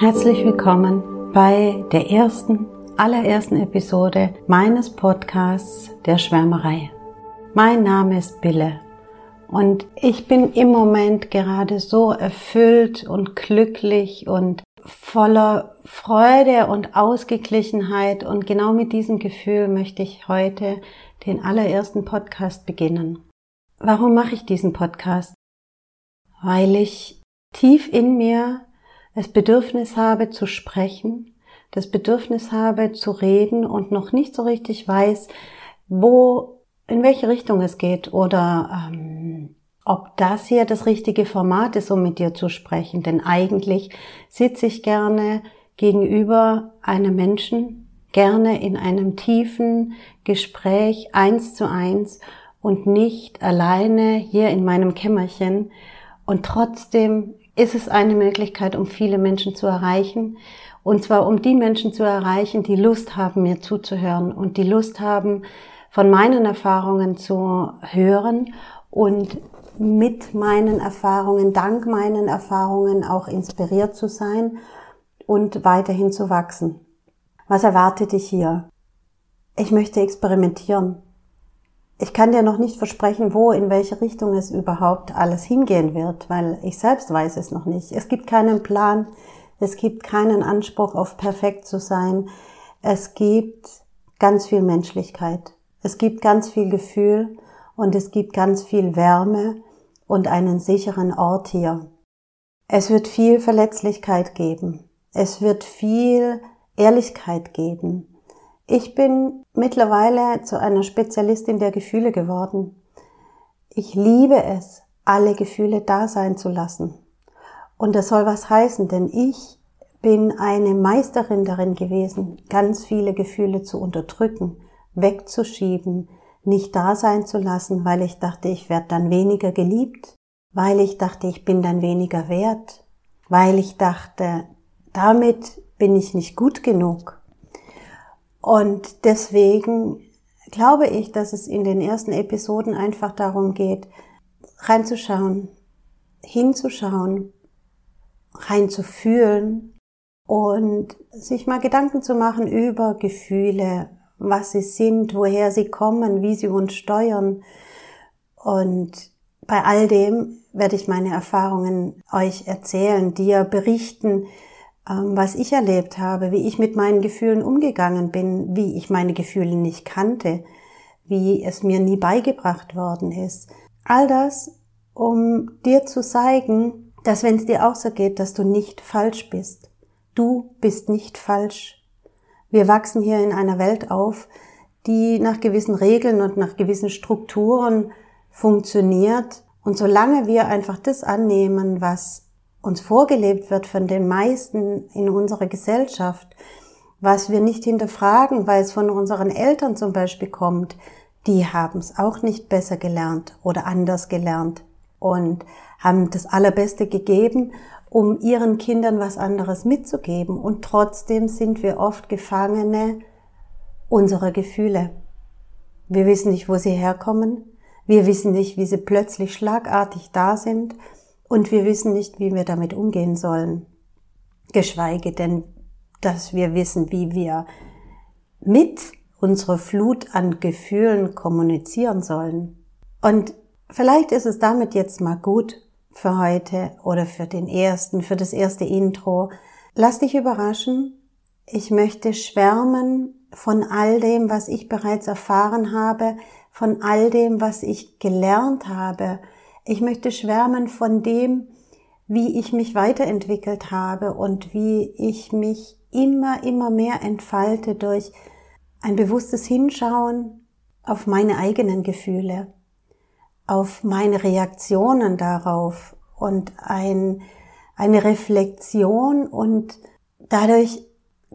Herzlich willkommen bei der ersten, allerersten Episode meines Podcasts der Schwärmerei. Mein Name ist Bille und ich bin im Moment gerade so erfüllt und glücklich und voller Freude und Ausgeglichenheit und genau mit diesem Gefühl möchte ich heute den allerersten Podcast beginnen. Warum mache ich diesen Podcast? Weil ich tief in mir das Bedürfnis habe zu sprechen, das Bedürfnis habe zu reden und noch nicht so richtig weiß, wo, in welche Richtung es geht oder ähm, ob das hier das richtige Format ist, um mit dir zu sprechen. Denn eigentlich sitze ich gerne gegenüber einem Menschen, gerne in einem tiefen Gespräch eins zu eins und nicht alleine hier in meinem Kämmerchen. Und trotzdem ist es eine Möglichkeit, um viele Menschen zu erreichen. Und zwar um die Menschen zu erreichen, die Lust haben, mir zuzuhören und die Lust haben, von meinen Erfahrungen zu hören und mit meinen Erfahrungen, dank meinen Erfahrungen auch inspiriert zu sein und weiterhin zu wachsen. Was erwartet dich hier? Ich möchte experimentieren. Ich kann dir noch nicht versprechen, wo, in welche Richtung es überhaupt alles hingehen wird, weil ich selbst weiß es noch nicht. Es gibt keinen Plan, es gibt keinen Anspruch auf perfekt zu sein. Es gibt ganz viel Menschlichkeit. Es gibt ganz viel Gefühl und es gibt ganz viel Wärme und einen sicheren Ort hier. Es wird viel Verletzlichkeit geben. Es wird viel Ehrlichkeit geben. Ich bin mittlerweile zu einer Spezialistin der Gefühle geworden. Ich liebe es, alle Gefühle da sein zu lassen. Und das soll was heißen, denn ich bin eine Meisterin darin gewesen, ganz viele Gefühle zu unterdrücken, wegzuschieben, nicht da sein zu lassen, weil ich dachte, ich werde dann weniger geliebt, weil ich dachte, ich bin dann weniger wert, weil ich dachte, damit bin ich nicht gut genug. Und deswegen glaube ich, dass es in den ersten Episoden einfach darum geht, reinzuschauen, hinzuschauen, reinzufühlen und sich mal Gedanken zu machen über Gefühle, was sie sind, woher sie kommen, wie sie uns steuern. Und bei all dem werde ich meine Erfahrungen euch erzählen, dir berichten, was ich erlebt habe, wie ich mit meinen Gefühlen umgegangen bin, wie ich meine Gefühle nicht kannte, wie es mir nie beigebracht worden ist. All das, um dir zu zeigen, dass wenn es dir auch so geht, dass du nicht falsch bist. Du bist nicht falsch. Wir wachsen hier in einer Welt auf, die nach gewissen Regeln und nach gewissen Strukturen funktioniert. Und solange wir einfach das annehmen, was uns vorgelebt wird von den meisten in unserer Gesellschaft, was wir nicht hinterfragen, weil es von unseren Eltern zum Beispiel kommt, die haben es auch nicht besser gelernt oder anders gelernt und haben das Allerbeste gegeben um ihren Kindern was anderes mitzugeben. Und trotzdem sind wir oft Gefangene unserer Gefühle. Wir wissen nicht, wo sie herkommen. Wir wissen nicht, wie sie plötzlich schlagartig da sind. Und wir wissen nicht, wie wir damit umgehen sollen. Geschweige denn, dass wir wissen, wie wir mit unserer Flut an Gefühlen kommunizieren sollen. Und vielleicht ist es damit jetzt mal gut, für heute oder für den ersten, für das erste Intro. Lass dich überraschen. Ich möchte schwärmen von all dem, was ich bereits erfahren habe, von all dem, was ich gelernt habe. Ich möchte schwärmen von dem, wie ich mich weiterentwickelt habe und wie ich mich immer, immer mehr entfalte durch ein bewusstes Hinschauen auf meine eigenen Gefühle auf meine Reaktionen darauf und ein, eine Reflexion und dadurch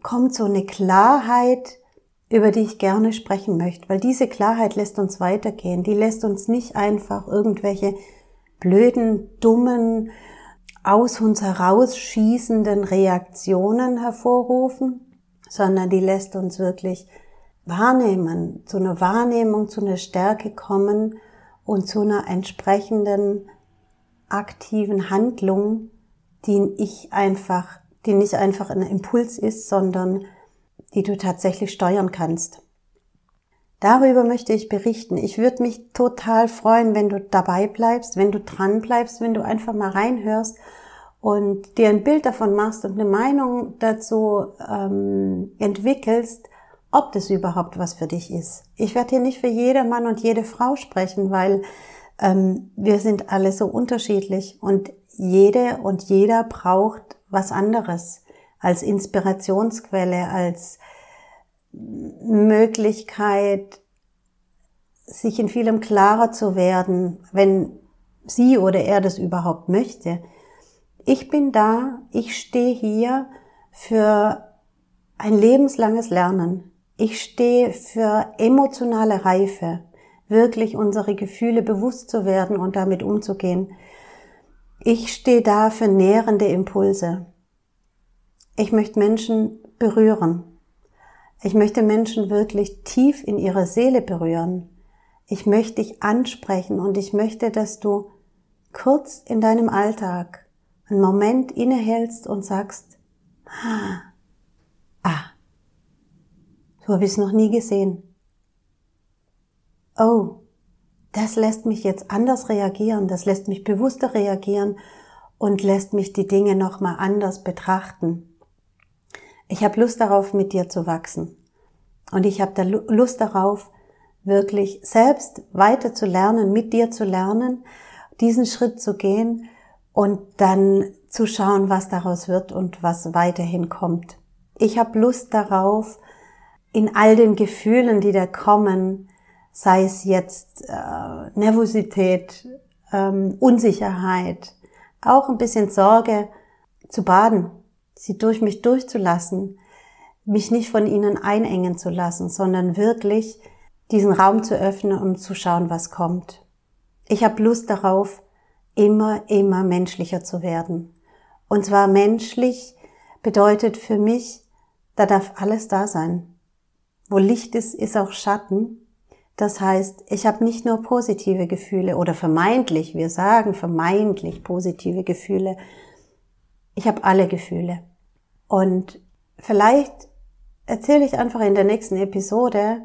kommt so eine Klarheit, über die ich gerne sprechen möchte, weil diese Klarheit lässt uns weitergehen. Die lässt uns nicht einfach irgendwelche blöden, dummen, aus uns herausschießenden Reaktionen hervorrufen, sondern die lässt uns wirklich wahrnehmen, zu einer Wahrnehmung, zu einer Stärke kommen und zu einer entsprechenden aktiven Handlung, die ich einfach die nicht einfach ein Impuls ist, sondern die du tatsächlich steuern kannst. Darüber möchte ich berichten. Ich würde mich total freuen, wenn du dabei bleibst, wenn du dran bleibst, wenn du einfach mal reinhörst und dir ein Bild davon machst und eine Meinung dazu ähm, entwickelst, ob das überhaupt was für dich ist. Ich werde hier nicht für jeder Mann und jede Frau sprechen, weil ähm, wir sind alle so unterschiedlich und jede und jeder braucht was anderes als Inspirationsquelle, als Möglichkeit, sich in vielem klarer zu werden, wenn sie oder er das überhaupt möchte. Ich bin da, ich stehe hier für ein lebenslanges Lernen. Ich stehe für emotionale Reife, wirklich unsere Gefühle bewusst zu werden und damit umzugehen. Ich stehe da für nährende Impulse. Ich möchte Menschen berühren. Ich möchte Menschen wirklich tief in ihre Seele berühren. Ich möchte dich ansprechen und ich möchte, dass du kurz in deinem Alltag einen Moment innehältst und sagst, ah, so habe ich es noch nie gesehen. Oh, das lässt mich jetzt anders reagieren, das lässt mich bewusster reagieren und lässt mich die Dinge nochmal anders betrachten. Ich habe Lust darauf, mit dir zu wachsen. Und ich habe da Lust darauf, wirklich selbst weiter zu lernen, mit dir zu lernen, diesen Schritt zu gehen und dann zu schauen, was daraus wird und was weiterhin kommt. Ich habe Lust darauf, in all den Gefühlen, die da kommen, sei es jetzt äh, Nervosität, ähm, Unsicherheit, auch ein bisschen Sorge zu baden, sie durch mich durchzulassen, mich nicht von ihnen einengen zu lassen, sondern wirklich diesen Raum zu öffnen und zu schauen, was kommt. Ich habe Lust darauf, immer, immer menschlicher zu werden. Und zwar menschlich bedeutet für mich, da darf alles da sein. Wo Licht ist, ist auch Schatten. Das heißt, ich habe nicht nur positive Gefühle oder vermeintlich, wir sagen vermeintlich positive Gefühle. Ich habe alle Gefühle. Und vielleicht erzähle ich einfach in der nächsten Episode,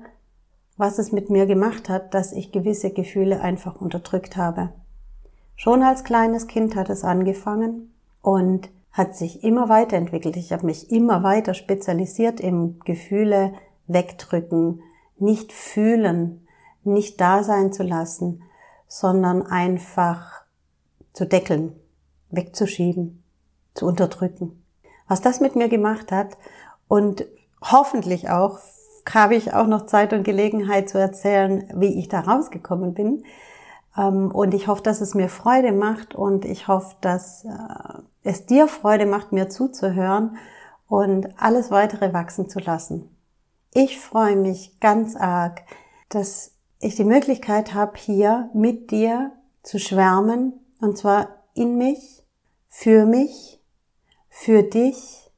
was es mit mir gemacht hat, dass ich gewisse Gefühle einfach unterdrückt habe. Schon als kleines Kind hat es angefangen und hat sich immer weiterentwickelt. Ich habe mich immer weiter spezialisiert im Gefühle wegdrücken, nicht fühlen, nicht da sein zu lassen, sondern einfach zu deckeln, wegzuschieben, zu unterdrücken. Was das mit mir gemacht hat und hoffentlich auch habe ich auch noch Zeit und Gelegenheit zu erzählen, wie ich da rausgekommen bin. Ähm, und ich hoffe, dass es mir Freude macht und ich hoffe, dass äh, es dir Freude macht, mir zuzuhören und alles weitere wachsen zu lassen. Ich freue mich ganz arg, dass ich die Möglichkeit habe, hier mit dir zu schwärmen, und zwar in mich, für mich, für dich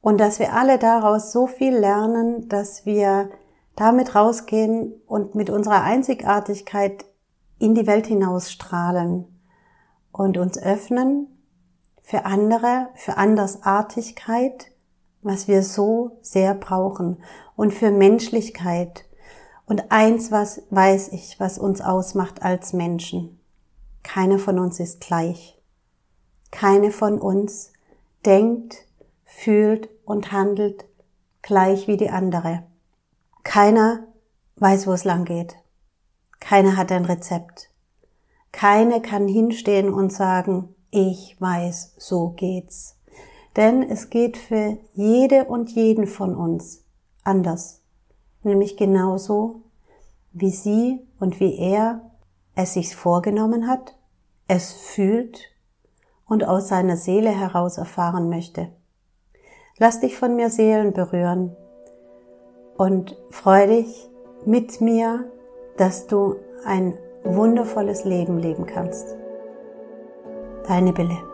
und dass wir alle daraus so viel lernen, dass wir damit rausgehen und mit unserer Einzigartigkeit in die Welt hinaus strahlen und uns öffnen für andere, für Andersartigkeit, was wir so sehr brauchen und für Menschlichkeit. Und eins, was weiß ich, was uns ausmacht als Menschen. Keiner von uns ist gleich. Keine von uns denkt, fühlt und handelt gleich wie die andere. Keiner weiß, wo es lang geht. Keiner hat ein Rezept. Keine kann hinstehen und sagen, ich weiß, so geht's. Denn es geht für jede und jeden von uns anders. Nämlich genauso, wie sie und wie er es sich vorgenommen hat, es fühlt und aus seiner Seele heraus erfahren möchte. Lass dich von mir Seelen berühren und freu dich mit mir, dass du ein wundervolles Leben leben kannst. Deine Bille.